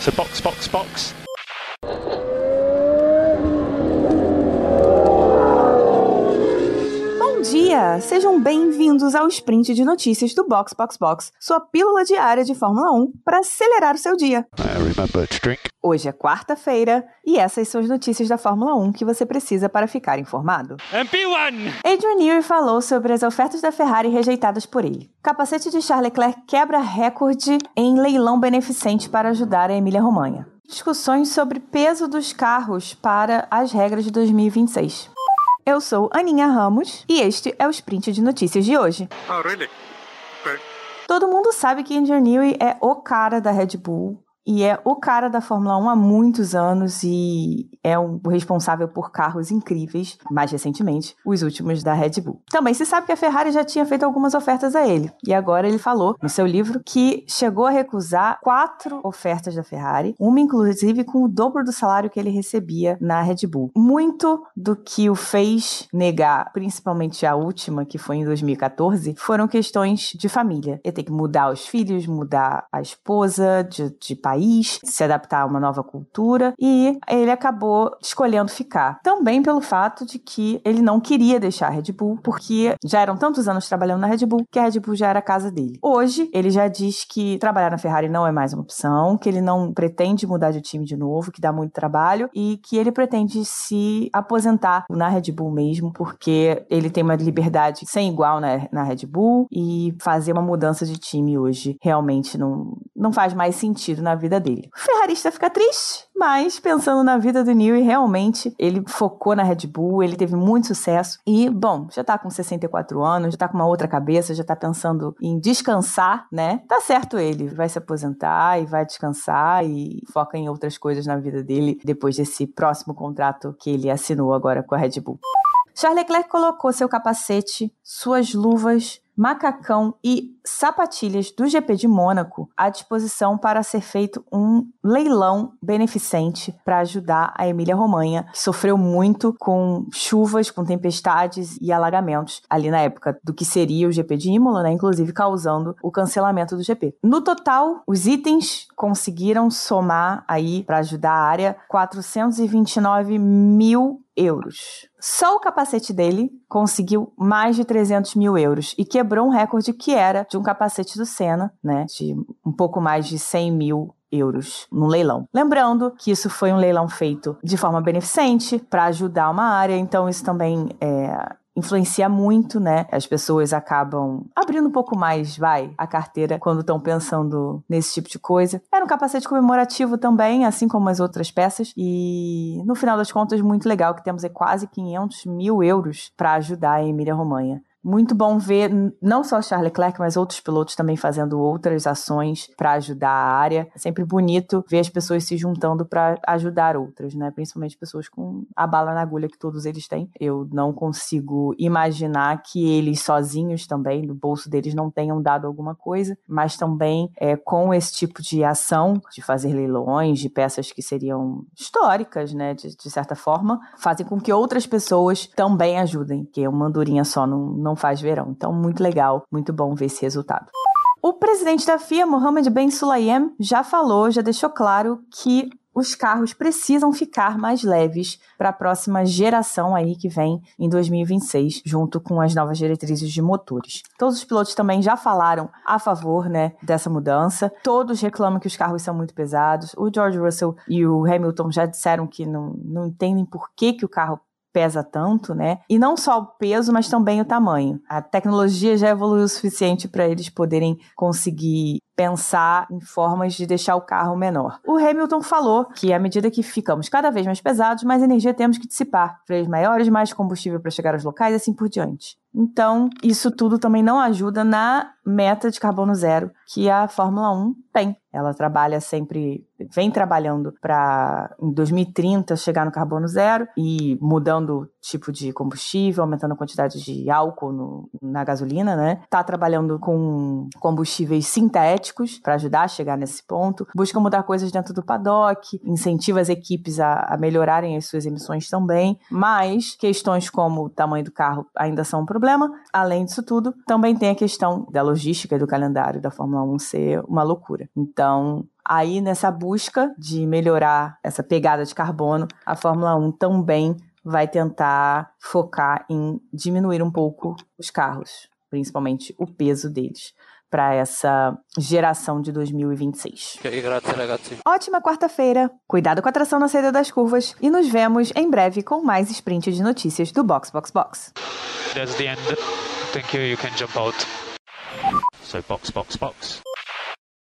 So box, box, box. Sejam bem-vindos ao sprint de notícias do Box Box Box, sua pílula diária de Fórmula 1 para acelerar o seu dia. Hoje é quarta-feira e essas são as notícias da Fórmula 1 que você precisa para ficar informado. MP1! Adrian Newey falou sobre as ofertas da Ferrari rejeitadas por ele. Capacete de Charles Leclerc quebra recorde em leilão beneficente para ajudar a Emília-Romanha. Discussões sobre peso dos carros para as regras de 2026. Eu sou Aninha Ramos e este é o sprint de notícias de hoje. Oh, really? Okay. Todo mundo sabe que Adrian Newey é o cara da Red Bull e é o cara da Fórmula 1 há muitos anos e é o responsável por carros incríveis, mais recentemente, os últimos da Red Bull. Também se sabe que a Ferrari já tinha feito algumas ofertas a ele, e agora ele falou no seu livro que chegou a recusar quatro ofertas da Ferrari, uma inclusive com o dobro do salário que ele recebia na Red Bull. Muito do que o fez negar, principalmente a última, que foi em 2014, foram questões de família. Ele tem que mudar os filhos, mudar a esposa de, de país, se adaptar a uma nova cultura e ele acabou escolhendo ficar. Também pelo fato de que ele não queria deixar a Red Bull, porque já eram tantos anos trabalhando na Red Bull que a Red Bull já era a casa dele. Hoje, ele já diz que trabalhar na Ferrari não é mais uma opção, que ele não pretende mudar de time de novo, que dá muito trabalho e que ele pretende se aposentar na Red Bull mesmo, porque ele tem uma liberdade sem igual na, na Red Bull e fazer uma mudança de time hoje realmente não, não faz mais sentido na vida dele. O ferrarista fica triste, mas pensando na vida do Newey, realmente ele focou na Red Bull, ele teve muito sucesso e, bom, já tá com 64 anos, já tá com uma outra cabeça, já tá pensando em descansar, né? Tá certo ele, vai se aposentar e vai descansar e foca em outras coisas na vida dele depois desse próximo contrato que ele assinou agora com a Red Bull. Charles Leclerc colocou seu capacete, suas luvas, macacão e sapatilhas do GP de Mônaco à disposição para ser feito um leilão beneficente para ajudar a Emília-Romanha, que sofreu muito com chuvas, com tempestades e alagamentos ali na época do que seria o GP de Imola, né, inclusive causando o cancelamento do GP. No total, os itens conseguiram somar aí para ajudar a área 429 mil euros. Só o capacete dele conseguiu mais de 300 mil euros e quebrou um recorde que era de um capacete do Senna, né, de um pouco mais de 100 mil euros no leilão. Lembrando que isso foi um leilão feito de forma beneficente para ajudar uma área, então isso também é, influencia muito, né? As pessoas acabam abrindo um pouco mais, vai, a carteira quando estão pensando nesse tipo de coisa. Era um capacete comemorativo também, assim como as outras peças. E no final das contas, muito legal que temos aí quase 500 mil euros para ajudar a Emília Romanha muito bom ver não só Charles Leclerc, mas outros pilotos também fazendo outras ações para ajudar a área. É sempre bonito ver as pessoas se juntando para ajudar outras, né? Principalmente pessoas com a bala na agulha que todos eles têm. Eu não consigo imaginar que eles sozinhos também, do bolso deles, não tenham dado alguma coisa, mas também é, com esse tipo de ação, de fazer leilões de peças que seriam históricas, né? De, de certa forma, fazem com que outras pessoas também ajudem, que uma andorinha só não, não não faz verão. Então, muito legal, muito bom ver esse resultado. O presidente da FIA, Mohamed Ben Sulayem, já falou, já deixou claro que os carros precisam ficar mais leves para a próxima geração aí que vem em 2026, junto com as novas diretrizes de motores. Todos os pilotos também já falaram a favor, né, dessa mudança. Todos reclamam que os carros são muito pesados. O George Russell e o Hamilton já disseram que não, não entendem por que, que o carro pesa tanto, né? E não só o peso, mas também o tamanho. A tecnologia já evoluiu o suficiente para eles poderem conseguir pensar em formas de deixar o carro menor. O Hamilton falou que à medida que ficamos cada vez mais pesados, mais energia temos que dissipar. Freios maiores, mais combustível para chegar aos locais e assim por diante. Então, isso tudo também não ajuda na meta de carbono zero que a Fórmula 1 tem. Ela trabalha sempre, vem trabalhando para em 2030 chegar no carbono zero e mudando tipo de combustível, aumentando a quantidade de álcool no, na gasolina, né? Tá trabalhando com combustíveis sintéticos para ajudar a chegar nesse ponto. Busca mudar coisas dentro do paddock, incentiva as equipes a, a melhorarem as suas emissões também. Mas questões como o tamanho do carro ainda são um problema. Além disso tudo, também tem a questão da logística e do calendário da Fórmula 1 ser uma loucura. Então, aí nessa busca de melhorar essa pegada de carbono, a Fórmula 1 também vai tentar focar em diminuir um pouco os carros, principalmente o peso deles para essa geração de 2026. Ótima quarta-feira, cuidado com a tração na saída das curvas e nos vemos em breve com mais sprint de notícias do Box Box Box. That's the end. Thank you. You can jump out. So box, box, box.